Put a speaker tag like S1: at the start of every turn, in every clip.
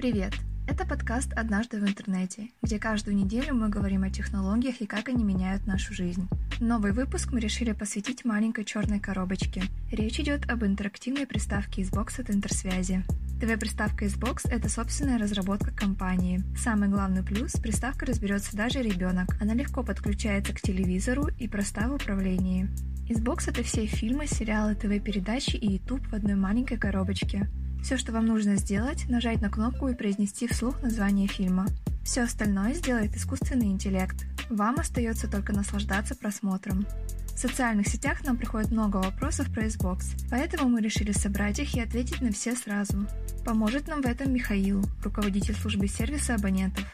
S1: Привет! Это подкаст «Однажды в интернете», где каждую неделю мы говорим о технологиях и как они меняют нашу жизнь. Новый выпуск мы решили посвятить маленькой черной коробочке. Речь идет об интерактивной приставке Xbox от Интерсвязи. ТВ-приставка Xbox – это собственная разработка компании. Самый главный плюс – с приставкой разберется даже ребенок. Она легко подключается к телевизору и проста в управлении. Xbox – это все фильмы, сериалы, ТВ-передачи и YouTube в одной маленькой коробочке. Все, что вам нужно сделать, нажать на кнопку и произнести вслух название фильма. Все остальное сделает искусственный интеллект. Вам остается только наслаждаться просмотром. В социальных сетях нам приходит много вопросов про Xbox, поэтому мы решили собрать их и ответить на все сразу. Поможет нам в этом Михаил, руководитель службы сервиса абонентов.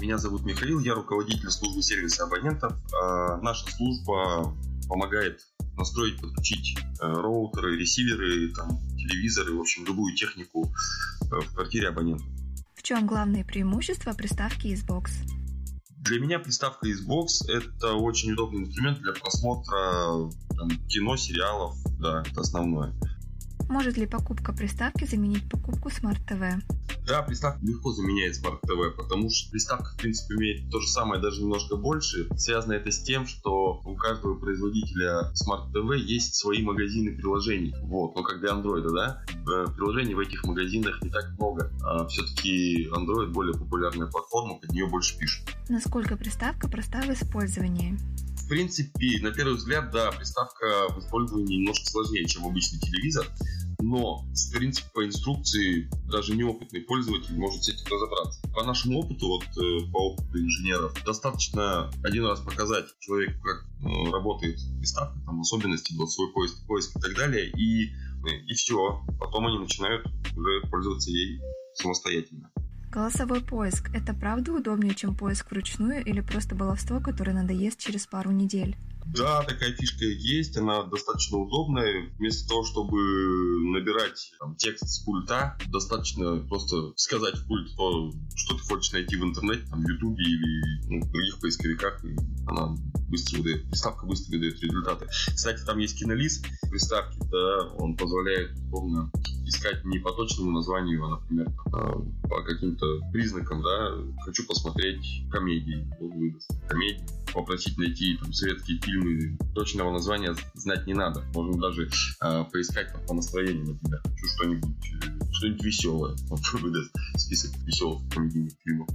S2: Меня зовут Михаил, я руководитель службы сервиса абонентов. А наша служба помогает настроить, подключить э, роутеры, ресиверы, там, телевизоры, в общем, любую технику э, в квартире абонента.
S1: В чем главные преимущества приставки Xbox?
S2: Для меня приставка Xbox это очень удобный инструмент для просмотра там, кино, сериалов, да, это основное.
S1: Может ли покупка приставки заменить покупку Smart TV?
S2: Да, приставка легко заменяет Smart TV, потому что приставка, в принципе, имеет то же самое, даже немножко больше. Связано это с тем, что у каждого производителя Smart TV есть свои магазины приложений. Вот, ну как для Android, да? Э, приложений в этих магазинах не так много. А все-таки Android более популярная платформа, под нее больше пишут.
S1: Насколько приставка проста в использовании?
S2: В принципе, на первый взгляд, да, приставка в использовании немножко сложнее, чем обычный телевизор, но, в принципе, по инструкции даже неопытный пользователь может с этим разобраться. По нашему опыту, вот э, по опыту инженеров, достаточно один раз показать человеку, как э, работает приставка, там особенности, голосовой поиск, поиск и так далее, и, и все. Потом они начинают уже пользоваться ей самостоятельно.
S1: Голосовой поиск – это правда удобнее, чем поиск вручную или просто баловство, которое надоест через пару недель?
S2: Да, такая фишка есть, она достаточно удобная. Вместо того, чтобы набирать там, текст с пульта, достаточно просто сказать в пульт то, что ты хочешь найти в интернете, там, в Ютубе или ну, в других поисковиках, и она быстро выдает, приставка быстро выдает результаты. Кстати, там есть кинолист приставки, да, он позволяет условно искать не по точному названию, а, например, по каким-то признакам, да, хочу посмотреть комедии, выдаст комедии, попросить найти там советские фильмы, точного названия знать не надо, можно даже э, поискать там, по настроению, например, хочу что-нибудь, э, что-нибудь веселое, он выдаст список веселых комедийных фильмов.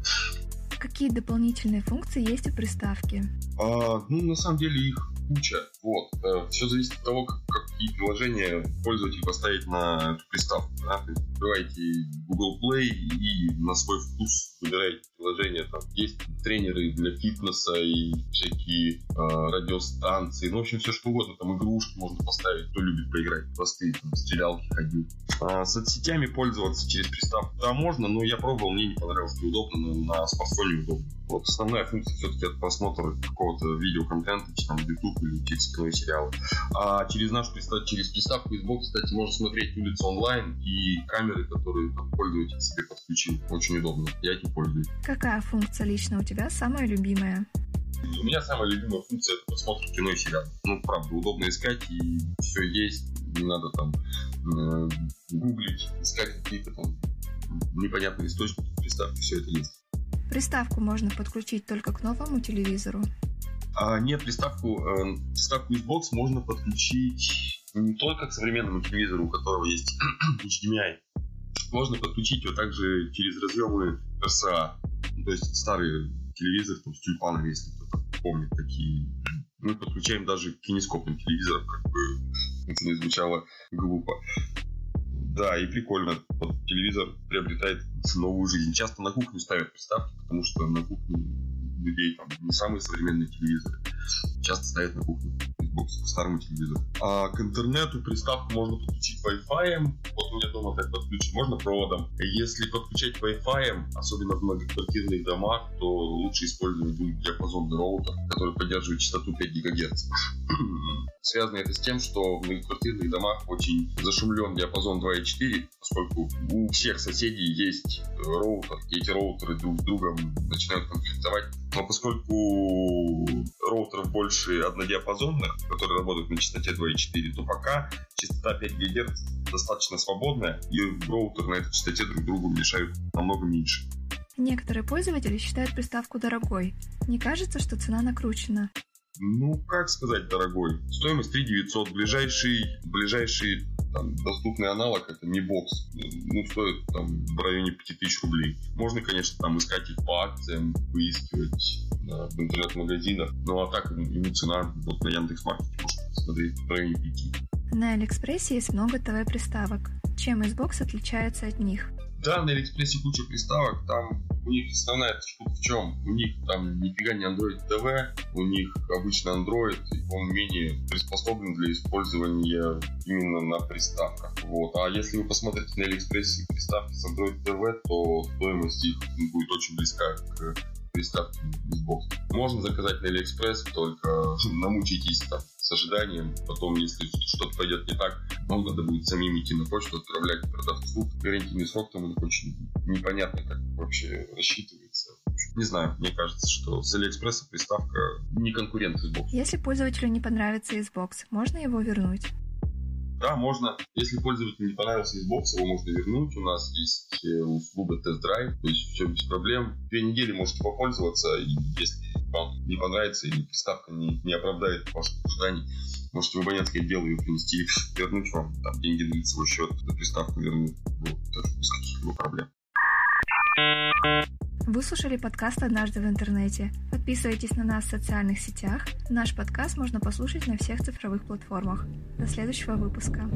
S1: Какие дополнительные функции есть у приставки?
S2: А, ну, на самом деле их куча. Вот. Э, Все зависит от того, как, какие приложения пользователь поставить на приставку. Да? Открываете Google Play и на свой вкус выбираете приложение. Там есть тренеры для фитнеса и всякие э, радиостанции. Ну, в общем, все что угодно. Там игрушки можно поставить. Кто любит поиграть. Простые там, стрелялки ходить. А соцсетями пользоваться через приставку, да, можно, но я пробовал, мне не понравилось, неудобно, на, на смартфоне удобно. Вот основная функция все-таки это просмотр какого-то видеоконтента, там YouTube или через сериалы. А через нашу приставку, через приставку Xbox, кстати, можно смотреть улицу онлайн и камеры, которые там, пользователь себе подключил. Очень удобно. Я этим пользуюсь.
S1: Какая функция лично у тебя самая любимая?
S2: У меня самая любимая функция это просмотр кино и сериал. Ну, правда, удобно искать и все есть. Не надо там э, гуглить, искать какие-то там непонятные источники приставки, все это есть.
S1: Приставку можно подключить только к новому телевизору?
S2: А, нет, приставку, э, приставку Xbox можно подключить не только к современному телевизору, у которого есть HDMI. Можно подключить его также через разъемы RCA. Ну, то есть старые телевизоры там, с тюльпанами, если кто-то помнит такие. Мы подключаем даже к кинескопным как бы это не звучало глупо. Да, и прикольно. Вот телевизор приобретает новую жизнь. Часто на кухню ставят приставки, потому что на кухне людей там не самые современные телевизоры. Часто ставят на кухню Xbox к старому телевизору. А к интернету приставку можно подключить Wi-Fi. Вот у меня дома так подключен. Можно проводом. Если подключать Wi-Fi, особенно в многоквартирных домах, то лучше использовать будет диапазонный роутер, который поддерживает частоту 5 ГГц. Связано это с тем, что в многоквартирных домах очень зашумлен диапазон 2.4, поскольку у всех соседей есть роутер, и эти роутеры друг с другом начинают конфликтовать Но поскольку роутеров больше однодиапазонных, которые работают на частоте 2.4, то пока частота 5 ГГц достаточно свободная, и роутер на этой частоте друг другу мешают намного меньше.
S1: Некоторые пользователи считают приставку дорогой. Не кажется, что цена накручена?
S2: Ну, как сказать, дорогой. Стоимость 3 900. Ближайший, ближайший там, доступный аналог это Mi Box. Ну, стоит там в районе 5000 рублей. Можно, конечно, там искать их по акциям, выискивать да, в интернет-магазинах. Ну, а так ему цена вот на Яндекс.Маркете можно посмотреть в районе 5.
S1: На Алиэкспрессе есть много ТВ-приставок. Чем ISbox отличается от них?
S2: Да, на Алиэкспрессе куча приставок, там у них основная штука в чем? У них там нифига не Android TV, у них обычно Android, он менее приспособлен для использования именно на приставках. Вот. А если вы посмотрите на Алиэкспрессе приставки с Android TV, то стоимость их будет очень близка к приставке ISbox. Можно заказать на Алиэкспресс, только намучитесь там с ожиданием. Потом, если что-то пойдет не так, вам надо будет самим идти на почту, отправлять продавцу. Гарантийный срок там очень непонятно, как вообще рассчитывается. Не знаю, мне кажется, что с Алиэкспресса приставка не конкурент Xbox.
S1: Если пользователю не понравится Xbox, можно его вернуть?
S2: Да, можно. Если пользователю не понравился Xbox, его можно вернуть. У нас есть э, услуга тест-драйв, то есть все без проблем. Две недели можете попользоваться, и если вам не понравится или приставка не, не оправдает ваших ожиданий, можете в абонентское дело ее принести, вернуть вам там деньги на лицевой счет, приставку вернуть. Вот, без каких-либо проблем.
S1: Вы слушали подкаст «Однажды в интернете». Подписывайтесь на нас в социальных сетях. Наш подкаст можно послушать на всех цифровых платформах. До следующего выпуска.